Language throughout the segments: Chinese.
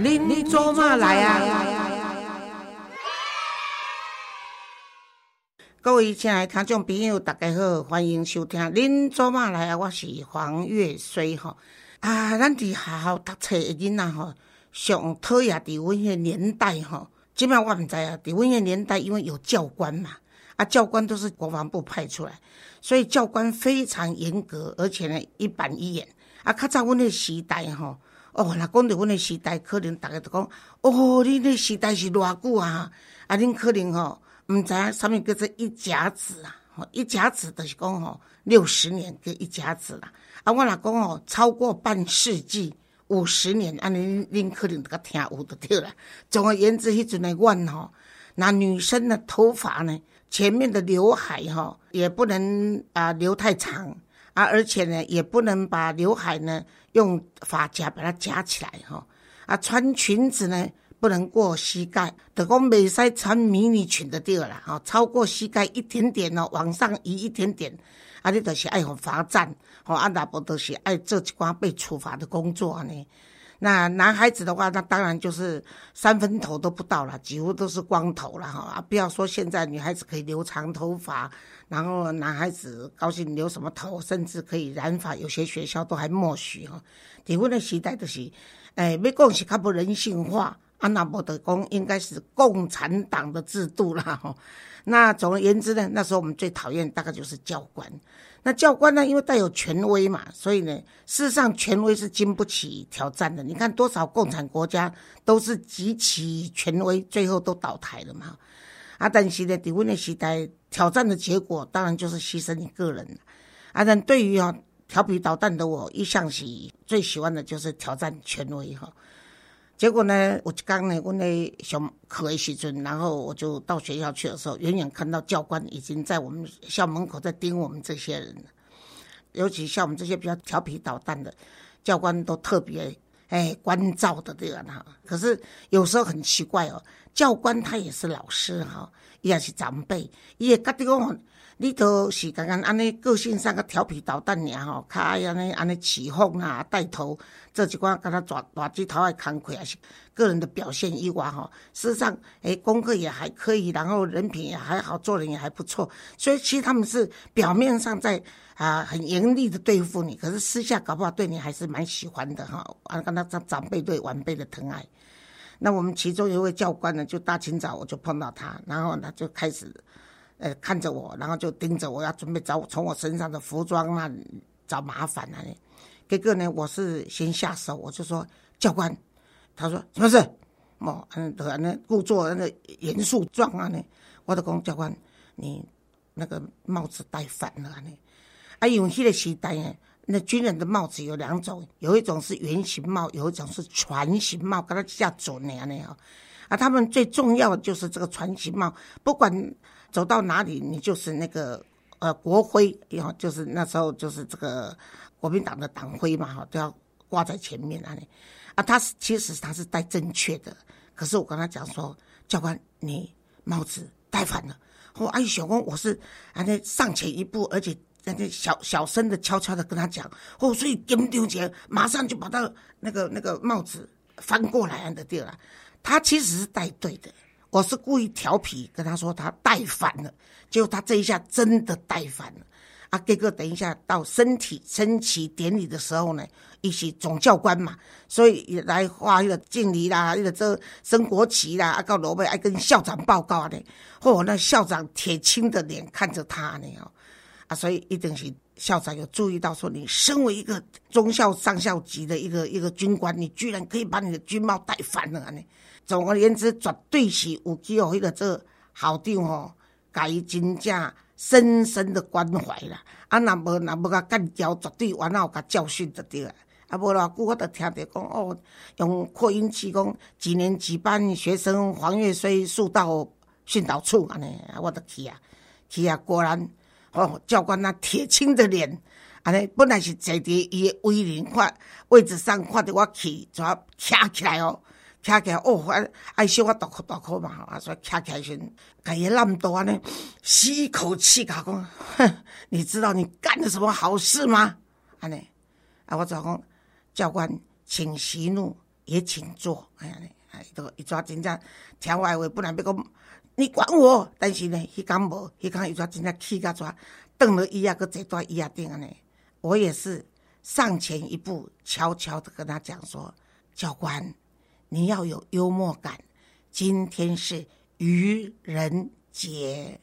恁做嘛来啊？各位亲爱的听众朋友，大家好，欢迎收听《恁做嘛来啊》。我是黄月水吼啊，咱伫学校读册的囡仔吼，上讨厌伫阮迄年代吼。即摆我毋知啊，伫阮迄年代，因为有教官嘛，啊，教官都是国防部派出来，所以教官非常严格，而且呢一板一眼。啊，较早阮迄时代吼。哦，若讲到阮的时代，可能逐个都讲，哦，恁那时代是偌久啊？啊，恁可能吼，毋知影啥物叫做一甲子啊？吼，一甲子就是讲吼，六十年叫一甲子啦。啊，我若讲吼，超过半世纪，五十年，安尼恁可能都较听有得对啦。总而言之，迄阵的阮吼，那女生的头发呢，前面的刘海吼，也不能啊留太长啊，而且呢，也不能把刘海呢。用发夹把它夹起来哈，啊，穿裙子呢不能过膝盖，得讲未使穿迷你裙的地儿啦，哈，超过膝盖一点点哦，往上移一点点，啊，你就是爱互罚站，吼，啊，那不都是爱做一寡被处罚的工作呢？那男孩子的话，那当然就是三分头都不到了，几乎都是光头了哈，啊，不要说现在女孩子可以留长头发。然后男孩子高兴留什么头，甚至可以染发，有些学校都还默许哈。结婚的时代就是，哎，没讲是较不人性化，啊，那不得公应该是共产党的制度啦 哈。那总而言之呢，那时候我们最讨厌大概就是教官。那教官呢，因为带有权威嘛，所以呢，事实上权威是经不起挑战的。你看多少共产国家都是极其权威，最后都倒台了嘛。啊，但是呢，伫阮的时代，挑战的结果当然就是牺牲你个人。啊，但对于啊调皮捣蛋的我，一向是最喜欢的就是挑战权威哈。结果呢，我就刚呢，我那上课的时阵，然后我就到学校去的时候，远远看到教官已经在我们校门口在盯我们这些人，尤其像我们这些比较调皮捣蛋的教官，都特别哎关照的这个哈。可是有时候很奇怪哦。教官他也是老师哈，也是长辈，也，你都是刚刚安尼个性上个调皮捣蛋尔吼，较爱安尼安尼起哄啊，带头这几关跟他抓抓鸡头爱慷慨，还是个人的表现以外哈，事实上，诶，功课也还可以，然后人品也还好，做人也还不错，所以其实他们是表面上在啊很严厉的对付你，可是私下搞不好对你还是蛮喜欢的哈，啊，跟他长长辈对晚辈的疼爱。那我们其中一位教官呢，就大清早我就碰到他，然后呢就开始，呃看着我，然后就盯着我要准备找从我身上的服装那找麻烦了呢。结果呢，我是先下手，我就说教官，他说什么事？哦，嗯，那故作那个严肃状啊呢。我就讲教官，你那个帽子戴反了呢。啊，因为迄个时代呢。那军人的帽子有两种，有一种是圆形帽，有一种是船形帽，跟他下走那样的哦。啊，他们最重要的就是这个船形帽，不管走到哪里，你就是那个呃国徽，然后就是那时候就是这个国民党的党徽嘛，哈，都要挂在前面那里。啊，他其实他是戴正确的，可是我跟他讲说，教官你帽子戴反了。我阿姨小公，我是啊那上前一步，而且。那小小声的、悄悄的跟他讲，哦，所以金丢钱，马上就把他那个那个帽子翻过来的地了。他其实是戴对的，我是故意调皮跟他说他戴反了，结果他这一下真的戴反了。啊，哥哥，等一下到身体升旗典礼的时候呢，一起总教官嘛，所以也来画一个敬礼啦，一个这升国旗啦，啊，到罗贝爱跟校长报告呢，嚯，那校长铁青的脸看着他呢，哦。啊，所以一定是校长有注意到，说你身为一个中校上校级的一个一个军官，你居然可以把你的军帽戴反了呢？总而言之，绝对是有机会迄个这校长吼，伊真正深深的关怀啦。啊，若无若无甲干掉，绝对完了甲教训就对了。啊，无偌久我就听着讲哦，用扩音器讲几年几班学生黄月虽速到训导处安尼，我就去啊，去啊，果然。哦，教官那铁青的脸，安尼本来是坐伫伊的威廉看位置上，看到我去，就要站起来哦，站起来哦，爱爱小我大哭大哭嘛，啊，所以站起来先，甲伊那么多安尼，吸一口气，甲讲，哼，你知道你干了什么好事吗？安尼，啊，我就讲，教官，请息怒，也请坐。哎哎，都一抓真正听话话，本来要讲你管我，但是呢，迄讲无，迄讲一抓真正气甲抓，瞪了伊啊，个坐在椅啊顶安尼。我也是上前一步，悄悄的跟他讲说：“教官，你要有幽默感。今天是愚人节，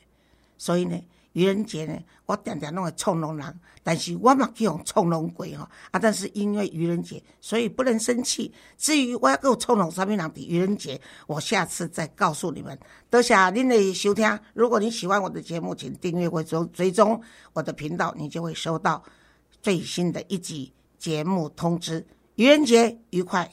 所以呢。”愚人节呢，我常常拢会冲龙人，但是我嘛叫冲龙鬼吼啊！但是因为愚人节，所以不能生气。至于我要够冲龙什么人的愚人节，我下次再告诉你们。多谢您的收听，如果你喜欢我的节目，请订阅或追追踪我的频道，你就会收到最新的一集节目通知。愚人节愉快！